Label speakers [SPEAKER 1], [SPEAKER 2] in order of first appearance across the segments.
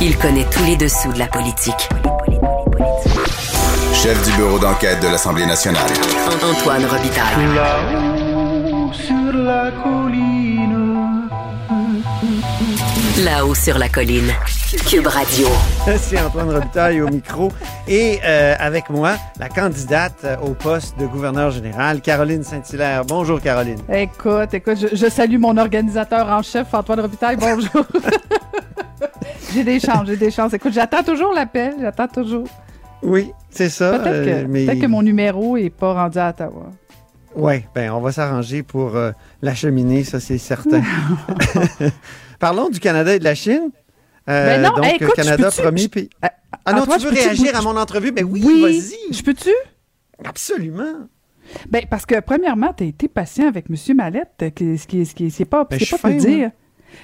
[SPEAKER 1] Il connaît tous les dessous de la politique.
[SPEAKER 2] Chef du bureau d'enquête de l'Assemblée nationale.
[SPEAKER 1] Antoine Robitaille.
[SPEAKER 3] Là-haut sur la colline.
[SPEAKER 1] Là-haut sur la colline. Cube Radio.
[SPEAKER 4] C'est Antoine Robitaille au micro et euh, avec moi, la candidate au poste de gouverneur général, Caroline Saint-Hilaire. Bonjour Caroline.
[SPEAKER 5] Écoute, écoute, je, je salue mon organisateur en chef, Antoine Robitaille. Bonjour. j'ai des chances, j'ai des chances. Écoute, j'attends toujours l'appel, j'attends toujours.
[SPEAKER 4] Oui, c'est ça.
[SPEAKER 5] Peut-être que,
[SPEAKER 4] euh, mais...
[SPEAKER 5] que mon numéro est pas rendu à Ottawa.
[SPEAKER 4] Oui, ben on va s'arranger pour euh, l'acheminer, ça c'est certain. Parlons du Canada et de la Chine. Euh,
[SPEAKER 5] Ben non,
[SPEAKER 4] donc,
[SPEAKER 5] hey, écoute,
[SPEAKER 4] Canada,
[SPEAKER 5] je
[SPEAKER 4] premier pays.
[SPEAKER 5] Euh,
[SPEAKER 4] Ah non,
[SPEAKER 5] Antoine,
[SPEAKER 4] tu veux réagir à mon entrevue? Ben oui,
[SPEAKER 5] Oui,
[SPEAKER 4] vas-y.
[SPEAKER 5] Je peux-tu?
[SPEAKER 4] Absolument.
[SPEAKER 5] Ben, parce que, premièrement, tu as été patient avec M. Mallette, qui- ce qui, c'est pas,
[SPEAKER 4] Ben,
[SPEAKER 5] pas
[SPEAKER 4] suis
[SPEAKER 5] peu
[SPEAKER 4] fin,
[SPEAKER 5] dire.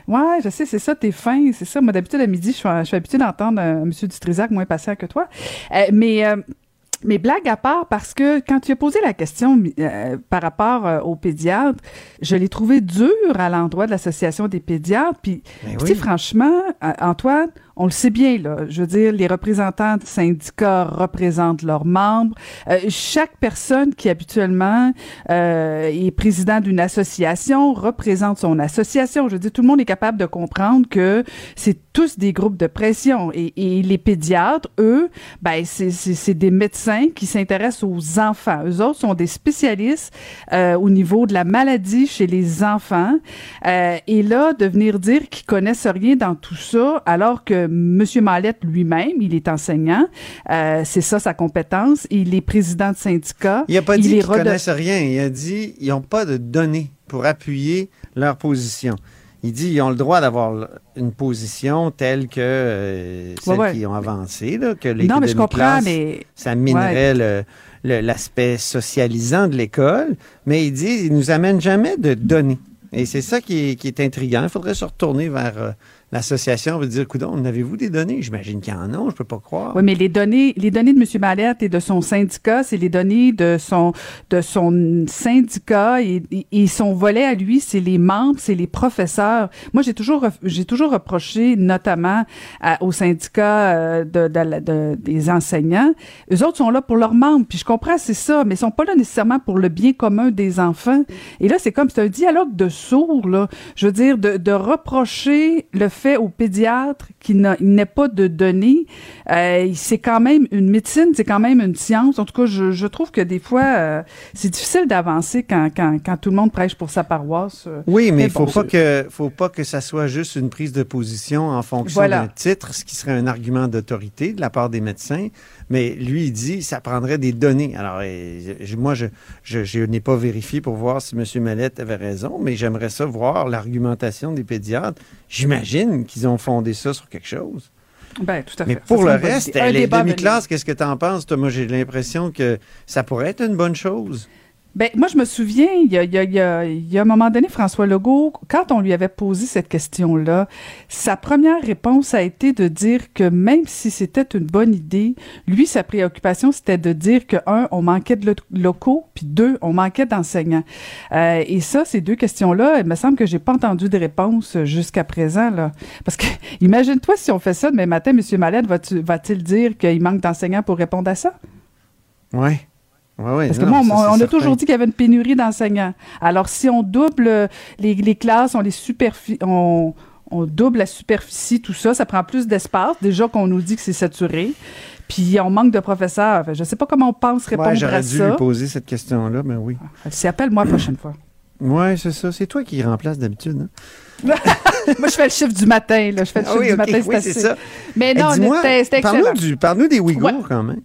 [SPEAKER 5] Ouais, je sais, c'est ça, t'es fin, c'est ça. Moi, d'habitude, à midi, je suis, je suis habituée d'entendre euh, M. Dutrisac moins patient que toi. Euh, mais, euh, mais blague à part, parce que quand tu as posé la question euh, par rapport euh, aux pédiatres, je l'ai trouvé dur à l'endroit de l'Association des pédiatres. Puis,
[SPEAKER 4] Ben
[SPEAKER 5] tu sais,
[SPEAKER 4] oui.
[SPEAKER 5] franchement, Antoine, on le sait bien, là. Je veux dire, les représentants de syndicats représentent leurs membres. Euh, chaque personne qui habituellement euh, est président d'une association représente son association. Je veux dire, tout le monde est capable de comprendre que c'est tous des groupes de pression. Et, et les pédiatres, eux, ben, c'est- des médecins qui s'intéressent aux enfants. Eux autres sont des spécialistes euh, au niveau de la maladie chez les enfants. Euh, et là, de venir dire qu'ils connaissent rien dans tout ça, alors que M. Mallette lui-même, il est enseignant, euh, c'est ça sa compétence, il est président de syndicat.
[SPEAKER 4] Il n'a pas dit qu'ils
[SPEAKER 5] rede-
[SPEAKER 4] connaissent rien. Il a dit qu'ils n'ont pas de données pour appuyer leur position. Il dit qu'ils ont le droit d'avoir une position telle que euh, celle
[SPEAKER 5] ouais.
[SPEAKER 4] qu'ils ont avancée, là, que les
[SPEAKER 5] Non, mais je comprends, mais
[SPEAKER 4] ça minerait l'aspect socialisant de l'école, mais il dit il nous amène jamais de données. Et c'est ça qui est, qui est intriguant. Il faudrait se retourner vers euh, l'association et dire, coudon, avez-vous des données? J'imagine qu'il y en a, je peux pas croire.
[SPEAKER 5] Oui, mais les données, les données de M. Mallette et de son syndicat, c'est les données de son, de son syndicat et, et- son volet à lui, c'est les membres, c'est les professeurs. Moi, j'ai toujours, j'ai toujours reproché, notamment à- au syndicat euh, de, de de- des enseignants, eux autres sont là pour leurs membres. Puis je comprends, c'est ça, mais ils sont pas là nécessairement pour le bien commun des enfants. Et là, c'est comme, c'est un dialogue de sourds, là. Je veux dire, de, de reprocher le fait aux pédiatres qu'il n'a- il n'ait pas de données. Euh, c'est quand même une médecine, c'est quand même une science. En tout cas, je, je trouve que des fois, euh, c'est difficile d'avancer quand, quand, quand tout le monde prêche pour sa paroisse. euh.
[SPEAKER 4] Oui, mais il faut
[SPEAKER 5] bon,
[SPEAKER 4] pas
[SPEAKER 5] je-
[SPEAKER 4] que faut pas que ça soit juste une prise de position en fonction
[SPEAKER 5] Voilà.
[SPEAKER 4] d'un titre, ce qui serait un argument d'autorité de la part des médecins. Mais lui, il dit ça prendrait des données. Alors, je- moi, je, je, je n'ai pas vérifié pour voir si M. Mallette avait raison, mais j'aimerais ça voir l'argumentation des pédiatres. J'imagine qu'ils ont fondé ça sur quelque chose.
[SPEAKER 5] Ben, tout à fait.
[SPEAKER 4] Mais
[SPEAKER 5] Ça
[SPEAKER 4] pour le reste, les demi-classes, qu'est-ce que tu en penses? Moi, j'ai l'impression que ça pourrait être une bonne chose.
[SPEAKER 5] Ben, moi, je me souviens, il y a, il y, a, il y, a, un moment donné, François Legault, quand on lui avait posé cette question-là, sa première réponse a été de dire que même si c'était une bonne idée, lui, sa préoccupation, c'était de dire que, un, on manquait de lo- locaux, puis deux, on manquait d'enseignants. Euh, et ça, ces deux questions-là, il me semble que j'ai pas entendu de réponse jusqu'à présent, là. Parce que, imagine-toi si on fait ça demain matin, M. Mallette va-t-il dire qu'il manque d'enseignants pour répondre à ça?
[SPEAKER 4] Oui. Oui, oui.
[SPEAKER 5] Parce que moi, on, on a toujours dit qu'il y avait une pénurie d'enseignants. Alors, si on double euh, les, les classes, on les on, on double la superficie, tout ça, ça prend plus d'espace. Déjà qu'on nous dit que c'est saturé. Puis on manque de professeurs. Je sais pas comment on pense répondre
[SPEAKER 4] Ouais, j'aurais
[SPEAKER 5] à
[SPEAKER 4] dû
[SPEAKER 5] ça.
[SPEAKER 4] lui poser cette question-là, mais oui.
[SPEAKER 5] Si appelle-moi la prochaine fois.
[SPEAKER 4] Oui, c'est ça. C'est toi qui remplace d'habitude. hein?
[SPEAKER 5] Moi, je fais le chiffre du matin. Là. Je fais le
[SPEAKER 4] Ah
[SPEAKER 5] chiffre
[SPEAKER 4] oui,
[SPEAKER 5] du matin,
[SPEAKER 4] oui,
[SPEAKER 5] c'est
[SPEAKER 4] c'est
[SPEAKER 5] assez.
[SPEAKER 4] ça.
[SPEAKER 5] Mais non, c'était c'était excellent.
[SPEAKER 4] Parle-nous du- parle-nous des Ouïghours
[SPEAKER 5] Ouais.
[SPEAKER 4] quand même.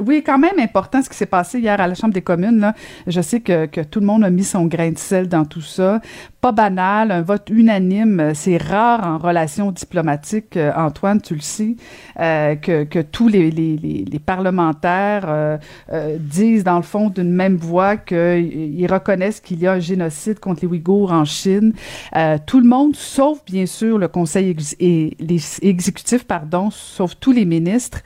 [SPEAKER 5] Oui, quand même important ce qui s'est passé hier à la Chambre des communes. Là. Je sais que, que tout le monde a mis son grain de sel dans tout ça. Pas banal, un vote unanime. euh, C'est rare en relations diplomatiques, euh, Antoine, tu le sais, euh, que, que tous les, les, les, parlementaires disent dans le fond d'une même voix qu'ils reconnaissent qu'il y a un génocide contre les Ouïghours en Chine. Tout le monde, sauf bien sûr le Conseil ex- et les exécutif, pardon, sauf tous les ministres.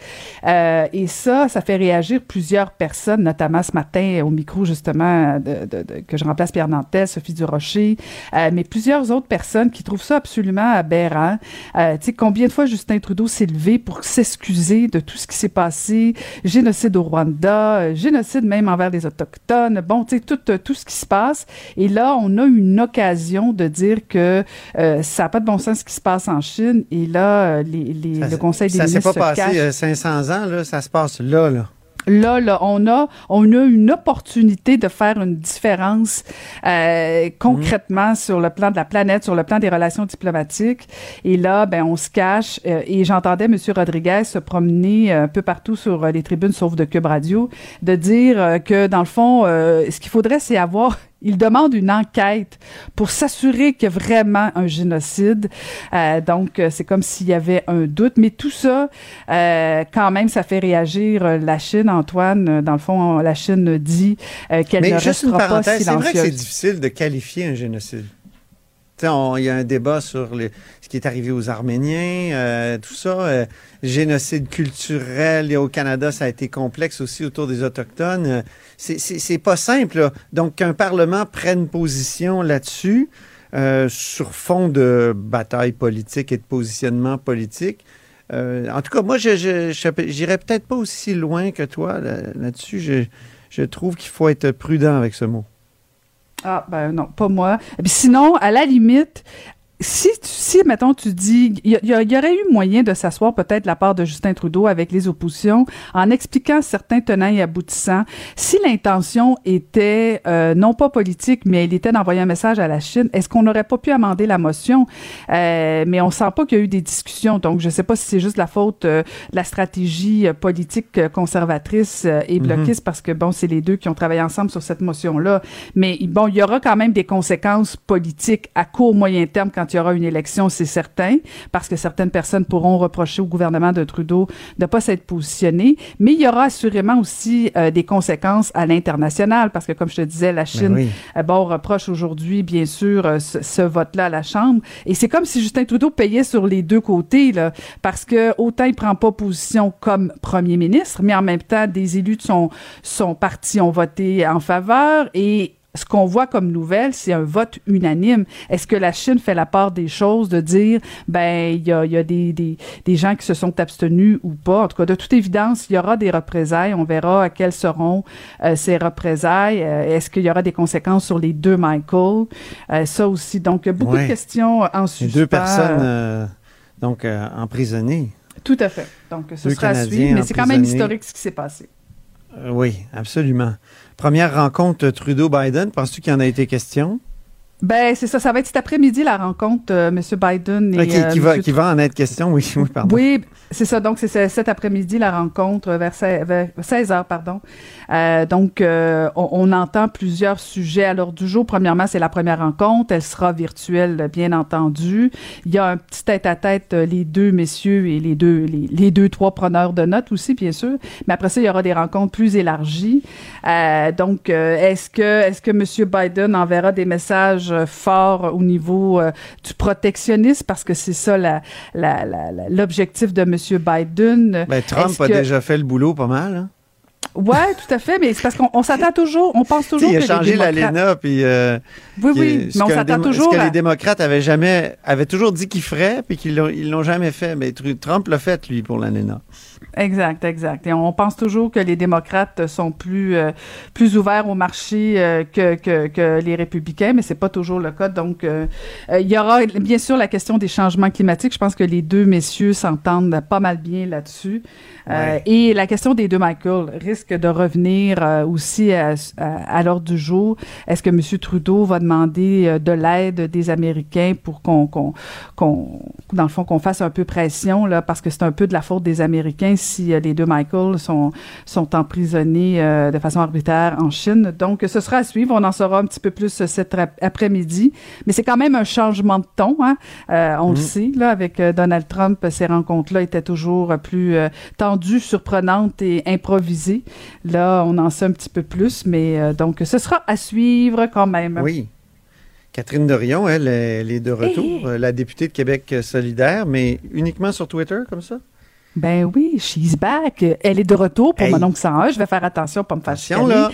[SPEAKER 5] Et ça, ça fait réagir plusieurs personnes, notamment ce matin au micro justement que je remplace Pierre Nantel, Sophie Durocher, euh, mais plusieurs autres personnes qui trouvent ça absolument aberrant. Euh, tu sais, combien de fois Justin Trudeau s'est levé pour s'excuser de tout ce qui s'est passé, génocide au Rwanda, euh, génocide même envers les Autochtones, bon, tu sais, tout, euh, tout ce qui se passe. Et là, on a une occasion de dire que euh, ça n'a pas de bon sens ce qui se passe en Chine. Et là, les, les,
[SPEAKER 4] Ça-
[SPEAKER 5] le Conseil des
[SPEAKER 4] Ça s'est
[SPEAKER 5] ministres
[SPEAKER 4] pas
[SPEAKER 5] se
[SPEAKER 4] passé
[SPEAKER 5] cache.
[SPEAKER 4] euh, 500 ans, là, ça se passe là, là.
[SPEAKER 5] Là, là, on a, on a une opportunité de faire une différence euh, concrètement sur le plan de la planète, sur le plan des relations diplomatiques. Et là, ben, on se cache. euh, et j'entendais M. Rodriguez se promener un peu partout sur euh, les tribunes, sauf de Cube Radio, de dire euh, que dans le fond, euh, ce qu'il faudrait, c'est avoir il demande une enquête pour s'assurer qu'il y a vraiment un génocide. Euh, donc, euh, c'est comme s'il y avait un doute. Mais tout ça, euh, quand même, ça fait réagir euh, la Chine, Antoine. Dans le fond, la Chine dit euh, qu'elle ne
[SPEAKER 4] Mais juste une
[SPEAKER 5] restera pas
[SPEAKER 4] parenthèse, c'est vrai que c'est
[SPEAKER 5] silencieuse.
[SPEAKER 4] difficile de qualifier un génocide. Il y a un débat sur ce qui est arrivé aux Arméniens, euh, tout ça. euh, génocide culturel et au Canada, ça a été complexe aussi autour des Autochtones. Euh, c'est- pas simple. Donc, qu'un Parlement prenne position là-dessus, sur fond de bataille politique et de positionnement politique. en tout cas, moi, je j'irais peut-être pas aussi loin que toi là- là-dessus. je trouve qu'il faut être prudent avec ce mot.
[SPEAKER 5] Ah, ben non, pas moi. Sinon, à la limite, si, tu- si mettons, tu dis, il y, aurait eu moyen de s'asseoir peut-être la part de Justin Trudeau avec les oppositions en expliquant certains tenants et aboutissants. Si l'intention était euh, non pas politique, mais elle était d'envoyer un message à la Chine, est-ce qu'on n'aurait pas pu amender la motion? Euh, mais on sent pas qu'il y a eu des discussions. Donc, je sais pas si c'est juste la faute euh, de la stratégie euh, politique euh, conservatrice euh, et bloquiste, parce que, bon, c'est les deux qui ont travaillé ensemble sur cette motion-là. Mais bon, il y aura quand même des conséquences politiques à court, moyen terme quand il y aura une élection, c'est certain, parce que certaines personnes pourront reprocher au gouvernement de Trudeau de ne pas s'être positionné. Mais il y aura assurément aussi euh, des conséquences à l'international, parce que, comme je te disais, la Chine,
[SPEAKER 4] oui.
[SPEAKER 5] euh, bon, reproche aujourd'hui, bien sûr, euh, ce, ce vote-là à la Chambre. Et c'est comme si Justin Trudeau payait sur les deux côtés, là, parce que autant il prend pas position comme premier ministre, mais en même temps, des élus de son, son parti ont voté en faveur et ce qu'on voit comme nouvelle, c'est un vote unanime. Est-ce que la Chine fait la part des choses de dire, ben, il y a, il y a des, des, des gens qui se sont abstenus ou pas? En tout cas, de toute évidence, il y aura des représailles. On verra quelles seront euh, ces représailles. Euh, Est-ce qu'il y aura des conséquences sur les deux Michael? Euh, ça aussi. Donc, beaucoup
[SPEAKER 4] Ouais.
[SPEAKER 5] de questions en
[SPEAKER 4] Les
[SPEAKER 5] suspens.
[SPEAKER 4] deux personnes donc emprisonnées.
[SPEAKER 5] Tout à fait. Donc, ce
[SPEAKER 4] Deux
[SPEAKER 5] sera à
[SPEAKER 4] Canadiens
[SPEAKER 5] suivre. Mais c'est quand même historique ce qui s'est passé.
[SPEAKER 4] Euh, oui, absolument. Première rencontre Trudeau-Biden, penses-tu qu'il en a été question?
[SPEAKER 5] Ben, c'est ça. Ça va être cet après-midi, la rencontre, euh, M. Biden et
[SPEAKER 4] Ah, qui,
[SPEAKER 5] euh,
[SPEAKER 4] va, qui va en être question, oui, oui, pardon.
[SPEAKER 5] Oui, c'est ça. Donc, c'est ce- cet après-midi, la rencontre vers, 16 heures, pardon. Euh, donc, euh, on, on entend plusieurs sujets à l'ordre du jour. Premièrement, c'est la première rencontre. Elle sera virtuelle, bien entendu. Il y a un petit tête-à-tête, euh, les deux messieurs et les deux, les, les deux, trois preneurs de notes aussi, bien sûr. Mais après ça, il y aura des rencontres plus élargies. Euh, donc, est-ce que, est-ce que M. Biden enverra des messages euh, forts au niveau euh, du protectionnisme? Parce que c'est ça l'objectif de M. Biden.
[SPEAKER 4] Ben, Trump a
[SPEAKER 5] que-
[SPEAKER 4] déjà fait le boulot pas mal. Hein?
[SPEAKER 5] Ouais, tout à fait, mais c'est parce qu'on on s'attend toujours, on pense toujours
[SPEAKER 4] il a
[SPEAKER 5] que
[SPEAKER 4] changé l'ALENA, puis... euh,
[SPEAKER 5] Oui, oui, mais on s'attend toujours
[SPEAKER 4] Ce que
[SPEAKER 5] à...
[SPEAKER 4] les démocrates avaient jamais... avaient toujours dit qu'ils feraient, puis qu'ils l'ont, ils l'ont jamais fait. Mais Tru- Trump l'a fait, lui, pour l'ALENA.
[SPEAKER 5] Exact, exact. Et on pense toujours que les démocrates sont plus euh, plus ouverts au marché euh, que, que, que les républicains, mais c'est pas toujours le cas. Donc, euh, il y aura bien sûr la question des changements climatiques. Je pense que les deux messieurs s'entendent pas mal bien là-dessus.
[SPEAKER 4] Ouais.
[SPEAKER 5] et la question des deux Michael risque de revenir aussi à, à, à l'ordre du jour. Est-ce que M. Trudeau va demander de l'aide des Américains pour qu'on, qu'on, qu'on, dans le fond, qu'on fasse un peu pression, là, parce que c'est un peu de la faute des Américains si euh, les deux Michael sont, sont emprisonnés euh, de façon arbitraire en Chine. Donc, ce sera à suivre. On en saura un petit peu plus euh, cet ap- après-midi. Mais c'est quand même un changement de ton, hein. Euh, on le sait, là, avec euh, Donald Trump, ces rencontres-là étaient toujours plus euh, tendues, surprenantes et improvisées. Là, on en sait un petit peu plus, mais euh, donc, ce sera à suivre quand même.
[SPEAKER 4] Oui. Catherine Dorion, elle, elle est de retour,
[SPEAKER 5] Hey.
[SPEAKER 4] la députée de Québec solidaire, mais uniquement sur Twitter, comme ça?
[SPEAKER 5] Ben oui, she's back. Elle est de retour pour
[SPEAKER 4] Hey.
[SPEAKER 5] mon oncle 101. Je vais faire attention pour me faire
[SPEAKER 4] là!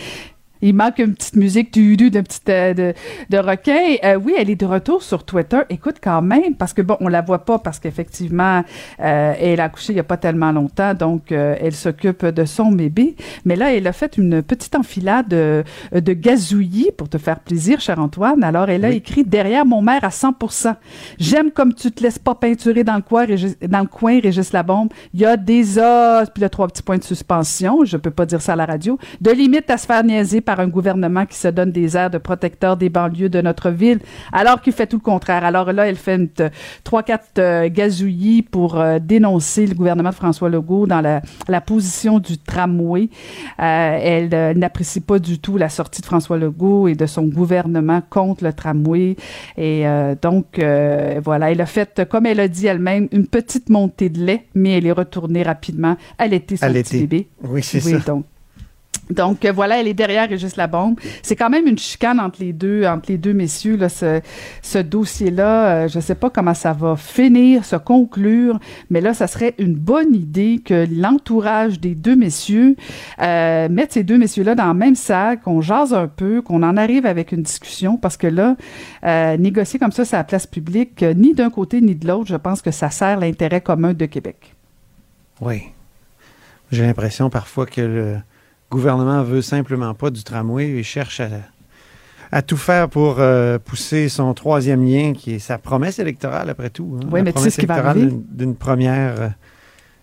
[SPEAKER 5] Il manque une petite musique du du de petite euh, de, de requin. Euh, oui, elle est de retour sur Twitter. Écoute quand même, parce que bon, on la voit pas parce qu'effectivement, euh, elle a accouché il y a pas tellement longtemps, donc elle s'occupe de son bébé. Mais là, elle a fait une petite enfilade de, de gazouillis pour te faire plaisir, cher Antoine. Alors, elle a écrit derrière mon mère à 100%. J'aime comme tu te laisses pas peinturer dans le coin, Régis, dans le coin, Régis Labombe. Il y a des os, puis là trois petits points de suspension. Je peux pas dire ça à la radio. De limite à se faire niaiser par un gouvernement qui se donne des airs de protecteur des banlieues de notre ville, alors qu'il fait tout le contraire. Alors là, elle fait t- trois, quatre euh, gazouillis pour euh, dénoncer le gouvernement de François Legault dans la, la position du tramway. Euh, elle euh, n'apprécie pas du tout la sortie de François Legault et de son gouvernement contre le tramway. Et euh, donc, euh, voilà, elle a fait, comme elle a dit elle-même, une petite montée de lait, mais elle est retournée rapidement
[SPEAKER 4] À l'été.
[SPEAKER 5] bébé.
[SPEAKER 4] Oui, c'est
[SPEAKER 5] Oui,
[SPEAKER 4] ça.
[SPEAKER 5] donc. Donc euh, voilà, elle est derrière Régis Labombe. C'est quand même une chicane entre les deux, entre les deux messieurs ce, dossier-là. Euh, je sais pas comment ça va finir, se conclure, mais là, ça serait une bonne idée que l'entourage des deux messieurs euh, mette ces deux messieurs-là dans le même sac, qu'on jase un peu, qu'on en arrive avec une discussion, parce que là, négocier comme ça, c'est la place publique, ni d'un côté ni de l'autre. Je pense que ça sert l'intérêt commun de Québec.
[SPEAKER 4] Oui. J'ai l'impression parfois que le gouvernement veut simplement pas du tramway et cherche à, à tout faire pour euh, pousser son troisième lien, qui est sa promesse électorale, après tout. hein.
[SPEAKER 5] Oui, mais tu sais ce qui va arriver?
[SPEAKER 4] d'une- première, euh,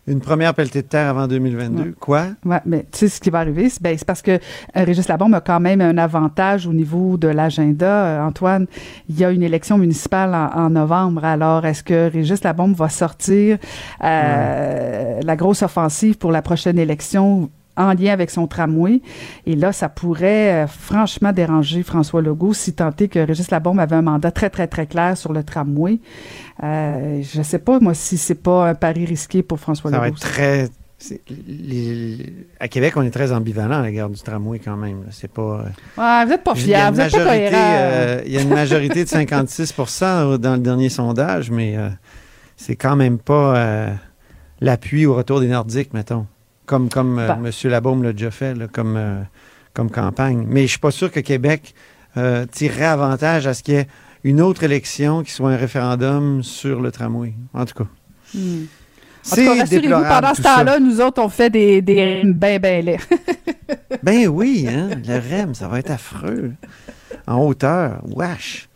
[SPEAKER 4] une première pelletée de terre avant 2022.
[SPEAKER 5] Ouais.
[SPEAKER 4] Quoi?
[SPEAKER 5] Ouais, mais tu sais ce qui va arriver, c'est ben, c'est parce que euh, Régis Labombe a quand même un avantage au niveau de l'agenda. Euh, Antoine, il y a une élection municipale en, en novembre. Alors, est-ce que Régis Labombe va sortir euh, la grosse offensive pour la prochaine élection? En lien avec son tramway. Et là, ça pourrait euh, franchement déranger François Legault si tant est que Régis Labombe avait un mandat très, très, très clair sur le tramway. Euh, je sais pas, moi, si c'est pas un pari risqué pour François
[SPEAKER 4] Ça va
[SPEAKER 5] Legault.
[SPEAKER 4] être très. les- à Québec, on est très ambivalent à l'égard du tramway quand même. C'est pas. euh,
[SPEAKER 5] Ouais, vous êtes pas
[SPEAKER 4] une
[SPEAKER 5] vous êtes pas
[SPEAKER 4] euh, il y a une majorité de 56% dans le dernier sondage, mais c'est quand même pas l'appui au retour des Nordiques, mettons. Comme, comme euh,
[SPEAKER 5] Bah.
[SPEAKER 4] M. Labaume l'a déjà fait, là, comme, euh, comme campagne. Mais je suis pas sûr que Québec euh, tirerait avantage à ce qu'il y ait une autre élection qui soit un référendum sur le tramway. En tout cas.
[SPEAKER 5] Hmm. En tout cas, rassurez-vous, pendant ce temps-là, nous autres, on fait des, des ben, ben laids.
[SPEAKER 4] Ben oui, hein, le REM, ça va être affreux. En hauteur, wesh.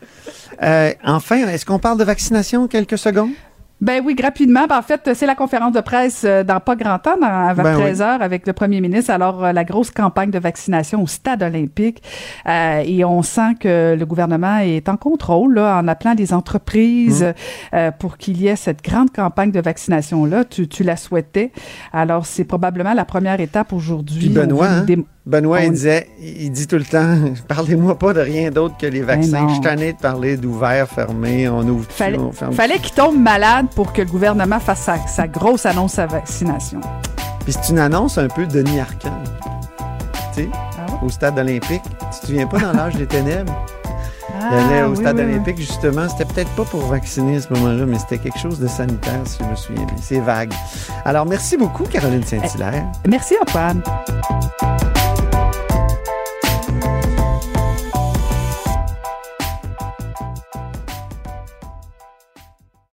[SPEAKER 4] Euh, enfin, est-ce qu'on parle de vaccination quelques secondes?
[SPEAKER 5] Ben oui, rapidement. Ben, en fait, c'est la conférence de presse euh, dans pas grand temps, dans, vers
[SPEAKER 4] Ben oui.
[SPEAKER 5] 13 heures, avec le premier ministre. Alors, euh, la grosse campagne de vaccination au stade olympique. Euh, et on sent que le gouvernement est en contrôle, là, en appelant les entreprises
[SPEAKER 4] Mmh.
[SPEAKER 5] euh, pour qu'il y ait cette grande campagne de vaccination-là. Tu, tu la souhaitais. Alors, c'est probablement la première étape aujourd'hui.
[SPEAKER 4] Benoît,
[SPEAKER 5] On
[SPEAKER 4] hein? Benoît, il disait, il dit tout le temps, parlez-moi pas de rien d'autre que les vaccins.
[SPEAKER 5] non.
[SPEAKER 4] Je suis tanné de parler d'ouvert, fermé, on ouvre tout,
[SPEAKER 5] Fallait,
[SPEAKER 4] on ferme
[SPEAKER 5] fallait qu'il tombe malade pour que le gouvernement fasse sa, sa grosse annonce à vaccination.
[SPEAKER 4] Puis c'est une annonce un peu Denis Arcand. Tu sais,
[SPEAKER 5] Ah
[SPEAKER 4] au stade olympique. Tu te souviens pas dans l'âge des ténèbres? Il allait
[SPEAKER 5] Ah,
[SPEAKER 4] au
[SPEAKER 5] oui,
[SPEAKER 4] stade
[SPEAKER 5] oui.
[SPEAKER 4] olympique, justement. C'était peut-être pas pour vacciner à ce moment-là, mais c'était quelque chose de sanitaire, si je me souviens bien. C'est vague. Alors, merci beaucoup, Caroline Saint-Hilaire.
[SPEAKER 5] Merci, Antoine.